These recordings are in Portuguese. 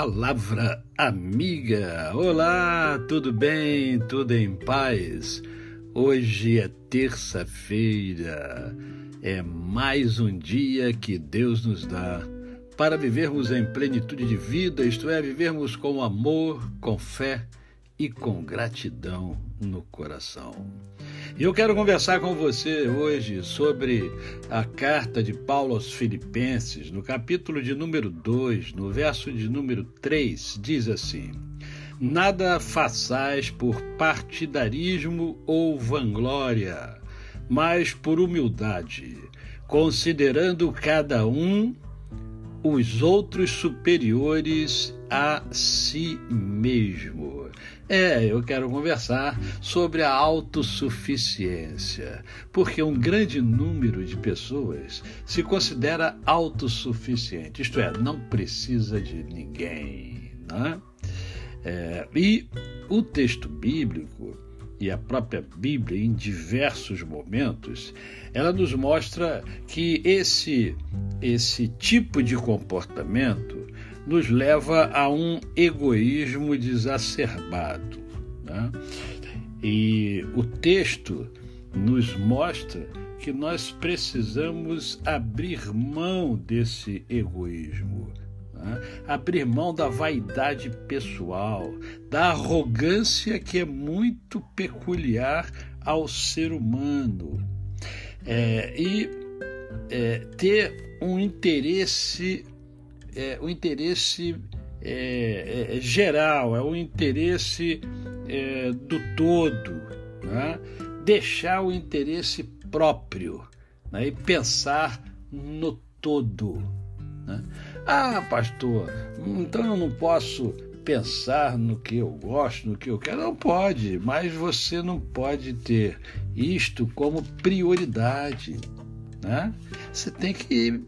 Palavra amiga. Olá, tudo bem? Tudo em paz? Hoje é terça-feira. É mais um dia que Deus nos dá para vivermos em plenitude de vida, isto é, vivermos com amor, com fé e com gratidão no coração. E eu quero conversar com você hoje sobre a carta de Paulo aos Filipenses, no capítulo de número 2, no verso de número 3, diz assim: Nada façais por partidarismo ou vanglória, mas por humildade, considerando cada um os outros superiores a si mesmo. É, eu quero conversar sobre a autossuficiência, porque um grande número de pessoas se considera autossuficiente, isto é, não precisa de ninguém. Né? É, e o texto bíblico e a própria Bíblia, em diversos momentos, ela nos mostra que esse, esse tipo de comportamento nos leva a um egoísmo desacerbado. Né? E o texto nos mostra que nós precisamos abrir mão desse egoísmo. Né? Abrir mão da vaidade pessoal, da arrogância que é muito peculiar ao ser humano. É, e é, ter um interesse é, o interesse é, é, é, geral, é o interesse é, do todo, né? deixar o interesse próprio né? e pensar no todo. Né? Ah, pastor, então eu não posso pensar no que eu gosto, no que eu quero. Não pode, mas você não pode ter isto como prioridade. Né? Você, tem que,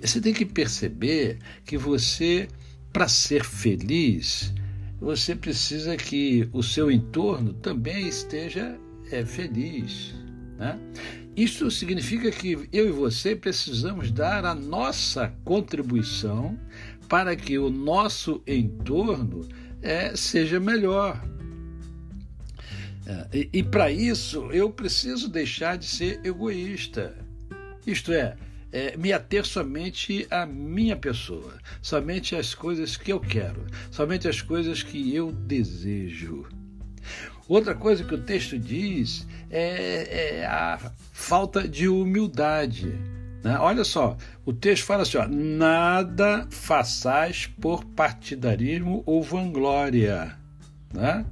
você tem que perceber que você, para ser feliz, você precisa que o seu entorno também esteja é, feliz. Né? Isso significa que eu e você precisamos dar a nossa contribuição para que o nosso entorno é, seja melhor. É, e, e para isso eu preciso deixar de ser egoísta. Isto é, é, me ater somente à minha pessoa, somente às coisas que eu quero, somente às coisas que eu desejo. Outra coisa que o texto diz é, é a falta de humildade. Né? Olha só, o texto fala assim: ó, nada façais por partidarismo ou vanglória. Né?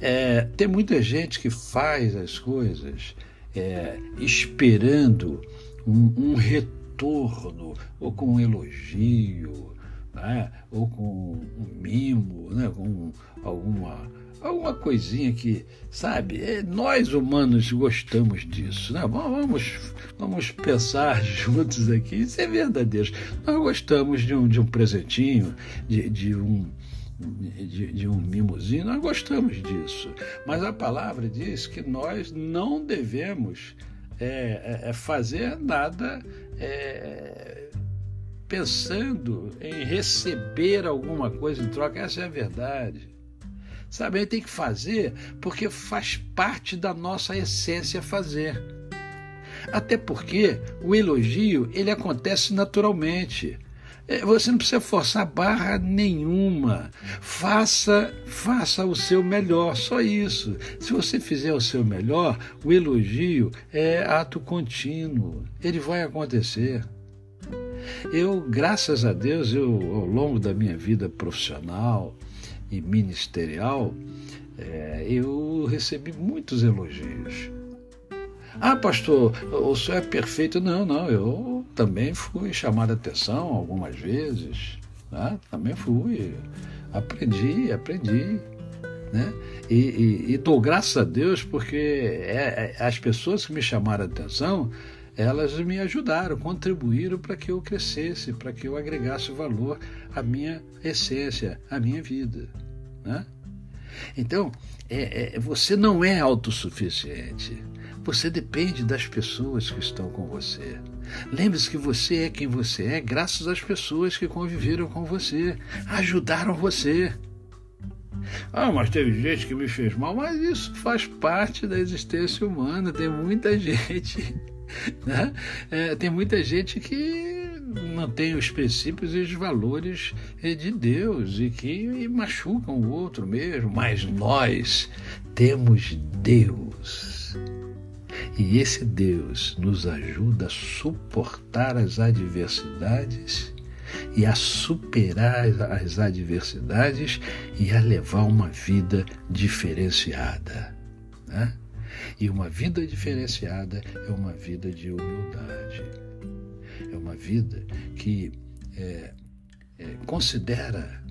É, tem muita gente que faz as coisas é, esperando um, um, retorno, ou com um elogio, né? ou com um mimo, né? com alguma, alguma coisinha que, sabe, é, nós humanos gostamos disso. Né? Vamos, vamos pensar juntos aqui, isso é verdadeiro. Nós gostamos de um, de um presentinho, de, de um de, de, um mimozinho, nós gostamos disso. Mas a palavra diz que nós não devemos é, é, é fazer nada é, pensando em receber alguma coisa em troca. Essa é a verdade. Sabe, a gente tem que fazer porque faz parte da nossa essência fazer. Até porque o elogio ele acontece naturalmente. É, você não precisa forçar barra nenhuma. Faça, faça o seu melhor, só isso. Se você fizer o seu melhor, o elogio é ato contínuo. Ele vai acontecer. Eu, graças a Deus, eu ao longo da minha vida profissional e ministerial, é, eu recebi muitos elogios. Ah, pastor, o senhor é perfeito. Não, não, eu também fui chamado a atenção algumas vezes. Né? Também fui. Aprendi, aprendi. Né? E, e, e dou graças a Deus porque é, é, as pessoas que me chamaram a atenção, elas me ajudaram, contribuíram para que eu crescesse, para que eu agregasse valor à minha essência, à minha vida. Né? Então, é, é, você não é autossuficiente. Você depende das pessoas que estão com você. Lembre-se que você é quem você é graças às pessoas que conviveram com você, ajudaram você. Ah, mas teve gente que me fez mal, mas isso faz parte da existência humana. Tem muita gente, né? É, tem muita gente que não tem os princípios e os valores de Deus e que machucam o outro mesmo, mas nós temos Deus. E esse Deus nos ajuda a suportar as adversidades e a superar as adversidades e a levar uma vida diferenciada. Né? E uma vida diferenciada é uma vida de humildade. É uma vida que é, é, considera,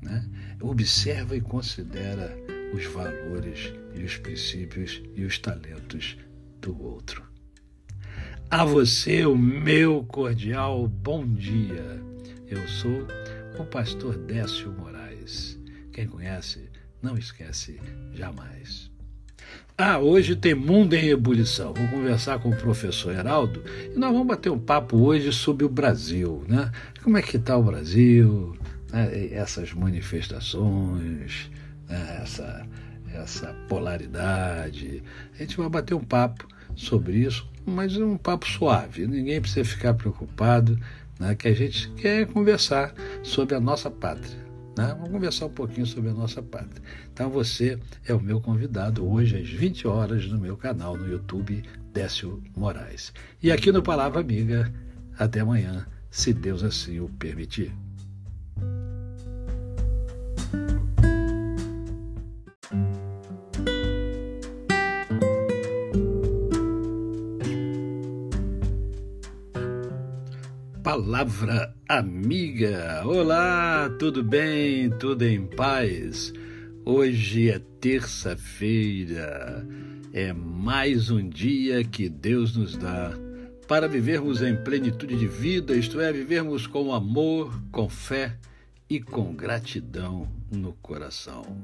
né? observa e considera os valores e os princípios e os talentos do outro. A você o meu cordial bom dia. Eu sou o pastor Décio Moraes. Quem conhece, não esquece jamais. Ah, hoje tem Mundo em Ebulição. Vou conversar com o professor Heraldo e nós vamos bater um papo hoje sobre o Brasil, né? Como é que está o Brasil, né? essas manifestações, né? essa, essa polaridade. A gente vai bater um papo sobre isso, mas um papo suave. Ninguém precisa ficar preocupado, né? que a gente quer conversar sobre a nossa pátria. Né? Vamos conversar um pouquinho sobre a nossa pátria. Então você é o meu convidado hoje às 20 horas no meu canal no YouTube, Décio Moraes. E aqui no Palavra Amiga, até amanhã, se Deus assim o permitir. Palavra Amiga. Olá, tudo bem? Tudo em paz? Hoje é terça-feira. É mais um dia que Deus nos dá para vivermos em plenitude de vida, isto é, vivermos com amor, com fé e com gratidão no coração.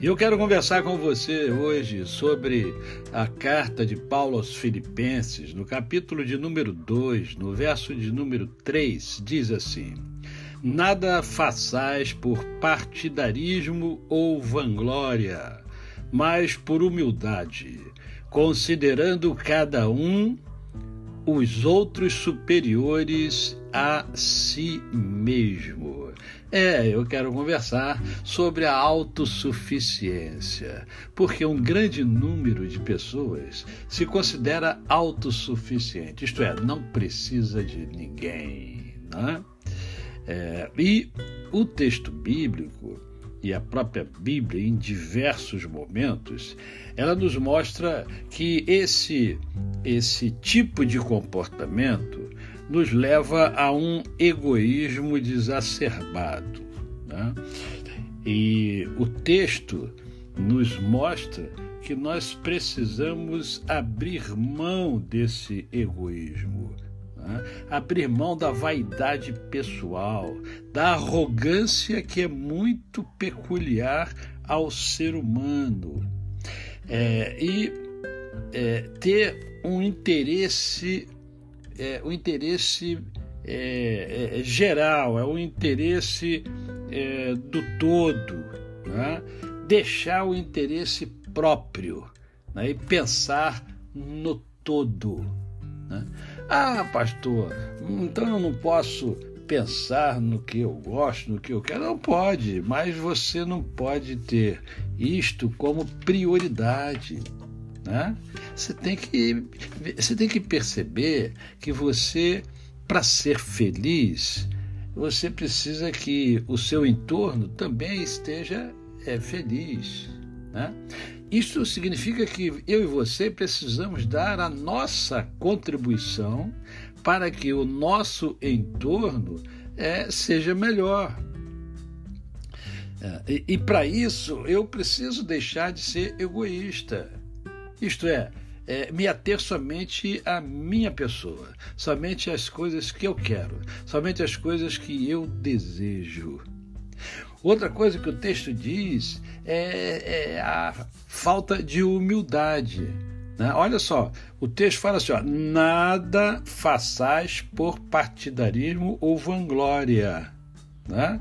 E eu quero conversar com você hoje sobre a carta de Paulo aos Filipenses, no capítulo de número 2, no verso de número 3, diz assim: Nada façais por partidarismo ou vanglória, mas por humildade, considerando cada um os outros superiores a si mesmo. É, eu quero conversar sobre a autossuficiência, porque um grande número de pessoas se considera autossuficiente, isto é, não precisa de ninguém. Né? É, e o texto bíblico e a própria Bíblia, em diversos momentos, ela nos mostra que esse, esse tipo de comportamento nos leva a um egoísmo desacerbado. Né? E o texto nos mostra que nós precisamos abrir mão desse egoísmo, né? abrir mão da vaidade pessoal, da arrogância que é muito peculiar ao ser humano, é, e é, ter um interesse é, o interesse é, é, é, geral, é o interesse é, do todo, né? deixar o interesse próprio né? e pensar no todo. Né? Ah, pastor, então eu não posso pensar no que eu gosto, no que eu quero. Não pode, mas você não pode ter isto como prioridade. Né? Você, tem que, você tem que perceber que você, para ser feliz, você precisa que o seu entorno também esteja é, feliz. Né? Isso significa que eu e você precisamos dar a nossa contribuição para que o nosso entorno é, seja melhor. É, e, e para isso eu preciso deixar de ser egoísta. Isto é, é, me ater somente à minha pessoa, somente às coisas que eu quero, somente às coisas que eu desejo. Outra coisa que o texto diz é, é a falta de humildade. Né? Olha só, o texto fala assim: ó, nada façais por partidarismo ou vanglória. Né?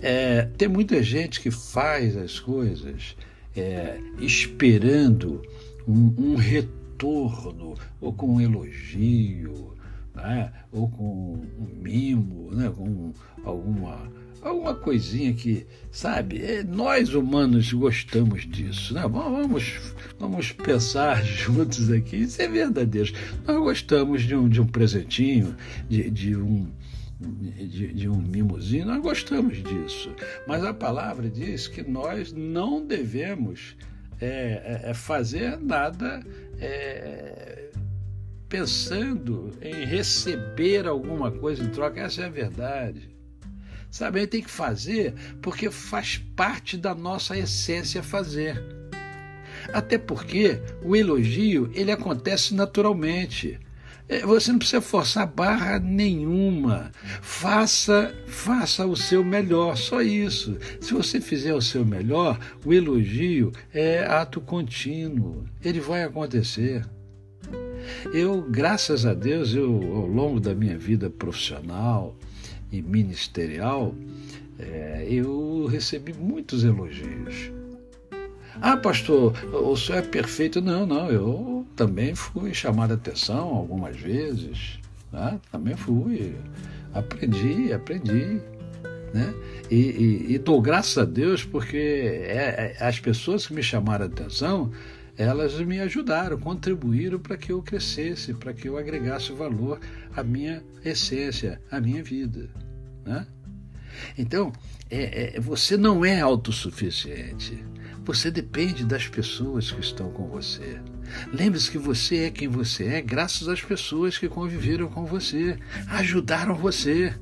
É, tem muita gente que faz as coisas é, esperando um, um, retorno, ou com um elogio, né? ou com um mimo, né? com alguma alguma coisinha que, sabe, é, nós humanos gostamos disso, né? Vamos, vamos pensar juntos aqui, isso é verdadeiro. Nós gostamos de um, de um presentinho, de, de um. De, de um mimozinho, nós gostamos disso. Mas a palavra diz que nós não devemos é, é, é fazer nada é, pensando em receber alguma coisa em troca. Essa é a verdade. Sabe, a gente tem que fazer porque faz parte da nossa essência fazer. Até porque o elogio ele acontece naturalmente. É, você não precisa forçar barra nenhuma. Faça, faça o seu melhor, só isso. Se você fizer o seu melhor, o elogio é ato contínuo. Ele vai acontecer. Eu, graças a Deus, eu ao longo da minha vida profissional, e ministerial, é, eu recebi muitos elogios. Ah, pastor, o senhor é perfeito. Não, não, eu também fui chamado a atenção algumas vezes. Né? Também fui. Aprendi, aprendi. Né? E, e, e dou graças a Deus porque é, é, as pessoas que me chamaram a atenção elas me ajudaram, contribuíram para que eu crescesse, para que eu agregasse valor à minha essência, à minha vida. Né? Então, é, é, você não é autossuficiente. Você depende das pessoas que estão com você. Lembre-se que você é quem você é graças às pessoas que conviveram com você, ajudaram você.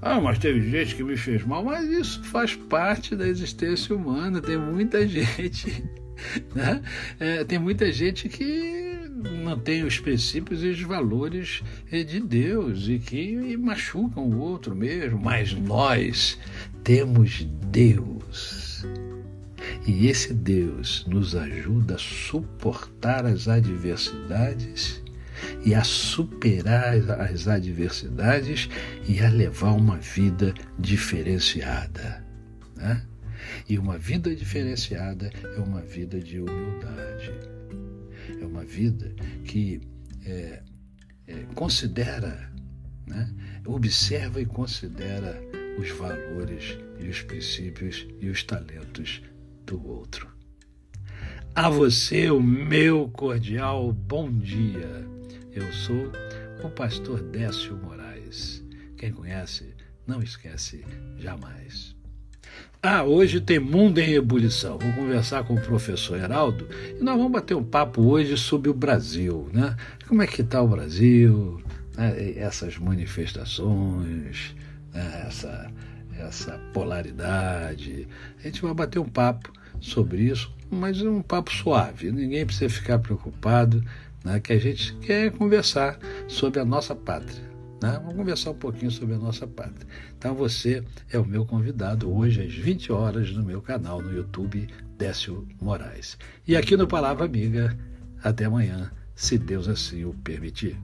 Ah, mas teve gente que me fez mal, mas isso faz parte da existência humana. Tem muita gente né? É, tem muita gente que não tem os princípios e os valores é, de Deus e que machucam o outro mesmo, mas nós temos Deus. E esse Deus nos ajuda a suportar as adversidades e a superar as adversidades e a levar uma vida diferenciada. Né? E uma vida diferenciada é uma vida de humildade. É uma vida que é, é, considera, né? observa e considera os valores e os princípios e os talentos do outro. A você o meu cordial bom dia. Eu sou o pastor Décio Moraes. Quem conhece, não esquece jamais. Ah, hoje tem Mundo em Ebulição. Vou conversar com o professor Heraldo e nós vamos bater um papo hoje sobre o Brasil, né? Como é que está o Brasil, né? essas manifestações, né? essa, essa polaridade. A gente vai bater um papo sobre isso, mas um papo suave. Ninguém precisa ficar preocupado, né? que a gente quer conversar sobre a nossa pátria. Né? Vamos conversar um pouquinho sobre a nossa pátria. Então você é o meu convidado hoje às 20 horas no meu canal no YouTube Décio Moraes. E aqui no Palavra Amiga, até amanhã, se Deus assim o permitir.